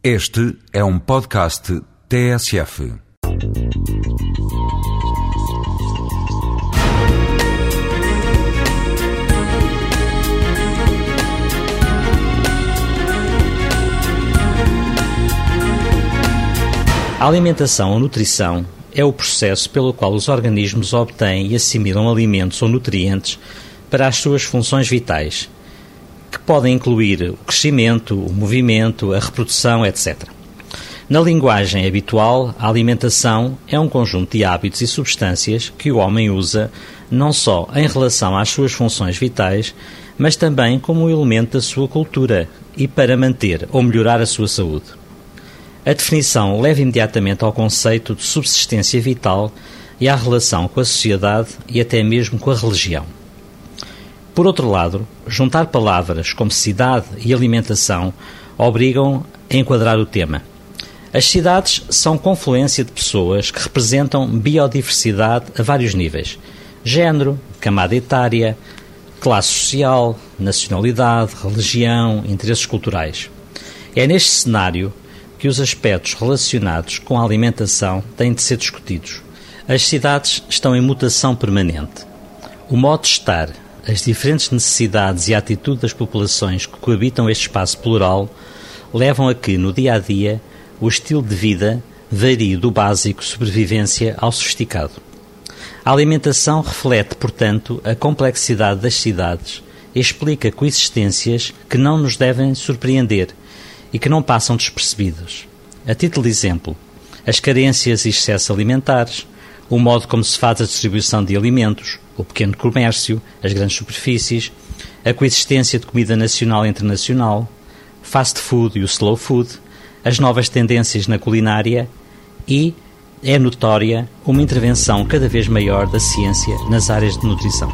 Este é um podcast TSF. A alimentação ou nutrição é o processo pelo qual os organismos obtêm e assimilam alimentos ou nutrientes para as suas funções vitais, podem incluir o crescimento, o movimento, a reprodução, etc. Na linguagem habitual, a alimentação é um conjunto de hábitos e substâncias que o homem usa não só em relação às suas funções vitais, mas também como um elemento da sua cultura e para manter ou melhorar a sua saúde. A definição leva imediatamente ao conceito de subsistência vital e à relação com a sociedade e até mesmo com a religião. Por outro lado, juntar palavras como cidade e alimentação obrigam a enquadrar o tema. As cidades são confluência de pessoas que representam biodiversidade a vários níveis: género, camada etária, classe social, nacionalidade, religião, interesses culturais. É neste cenário que os aspectos relacionados com a alimentação têm de ser discutidos. As cidades estão em mutação permanente. O modo de estar, as diferentes necessidades e a atitude das populações que coabitam este espaço plural levam a que, no dia a dia, o estilo de vida varie do básico sobrevivência ao sofisticado. A alimentação reflete, portanto, a complexidade das cidades e explica coexistências que não nos devem surpreender e que não passam despercebidos. A título de exemplo, as carências e excessos alimentares, o modo como se faz a distribuição de alimentos, o pequeno comércio, as grandes superfícies, a coexistência de comida nacional e internacional, fast food e o slow food, as novas tendências na culinária e é notória uma intervenção cada vez maior da ciência nas áreas de nutrição.